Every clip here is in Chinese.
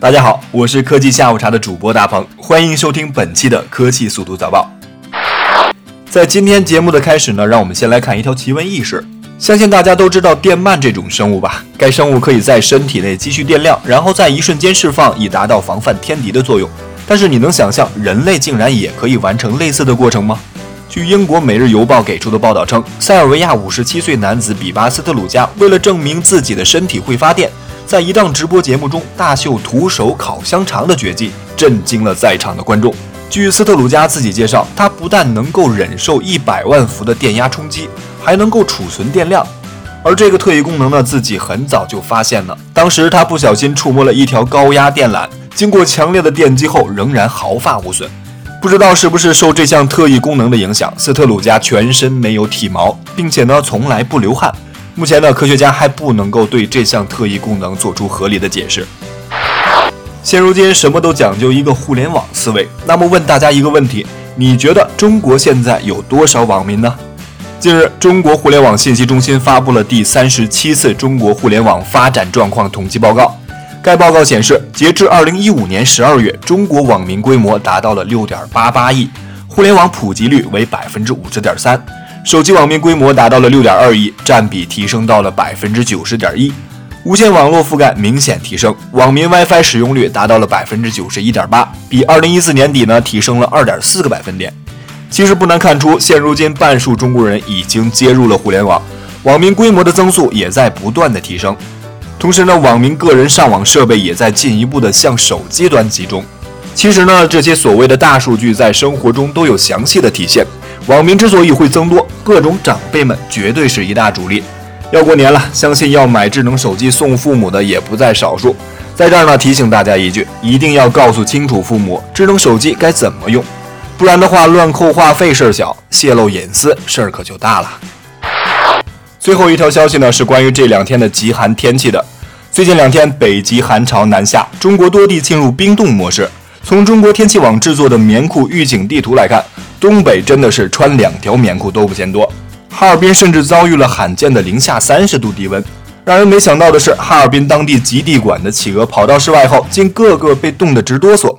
大家好，我是科技下午茶的主播大鹏，欢迎收听本期的科技速读早报。在今天节目的开始呢，让我们先来看一条奇闻异事。相信大家都知道电鳗这种生物吧？该生物可以在身体内积蓄电量，然后在一瞬间释放，以达到防范天敌的作用。但是你能想象人类竟然也可以完成类似的过程吗？据英国《每日邮报》给出的报道称，塞尔维亚57岁男子比巴斯特鲁加为了证明自己的身体会发电，在一档直播节目中大秀徒手烤香肠的绝技，震惊了在场的观众。据斯特鲁加自己介绍，他不但能够忍受一百万伏的电压冲击，还能够储存电量。而这个特异功能呢，自己很早就发现了。当时他不小心触摸了一条高压电缆，经过强烈的电击后，仍然毫发无损。不知道是不是受这项特异功能的影响，斯特鲁加全身没有体毛，并且呢，从来不流汗。目前呢，科学家还不能够对这项特异功能做出合理的解释。现如今什么都讲究一个互联网思维，那么问大家一个问题：你觉得中国现在有多少网民呢？近日，中国互联网信息中心发布了第三十七次中国互联网发展状况统计报告。该报告显示，截至二零一五年十二月，中国网民规模达到了六点八八亿，互联网普及率为百分之五十点三，手机网民规模达到了六点二亿，占比提升到了百分之九十点一。无线网络覆盖明显提升，网民 WiFi 使用率达到了百分之九十一点八，比二零一四年底呢提升了二点四个百分点。其实不难看出，现如今半数中国人已经接入了互联网，网民规模的增速也在不断的提升。同时呢，网民个人上网设备也在进一步的向手机端集中。其实呢，这些所谓的大数据在生活中都有详细的体现。网民之所以会增多，各种长辈们绝对是一大主力。要过年了，相信要买智能手机送父母的也不在少数。在这儿呢，提醒大家一句，一定要告诉清楚父母智能手机该怎么用，不然的话，乱扣话费事儿小，泄露隐私事儿可就大了。最后一条消息呢，是关于这两天的极寒天气的。最近两天，北极寒潮南下，中国多地进入冰冻模式。从中国天气网制作的棉裤预警地图来看，东北真的是穿两条棉裤都不嫌多。哈尔滨甚至遭遇了罕见的零下三十度低温。让人没想到的是，哈尔滨当地极地馆的企鹅跑到室外后，竟个个被冻得直哆嗦。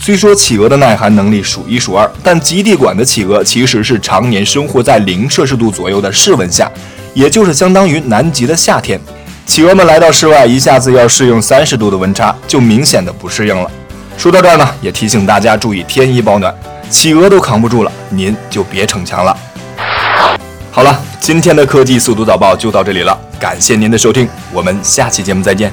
虽说企鹅的耐寒能力数一数二，但极地馆的企鹅其实是常年生活在零摄氏度左右的室温下，也就是相当于南极的夏天。企鹅们来到室外，一下子要适应三十度的温差，就明显的不适应了。说到这儿呢，也提醒大家注意添衣保暖，企鹅都扛不住了，您就别逞强了。好了，今天的科技速读早报就到这里了，感谢您的收听，我们下期节目再见。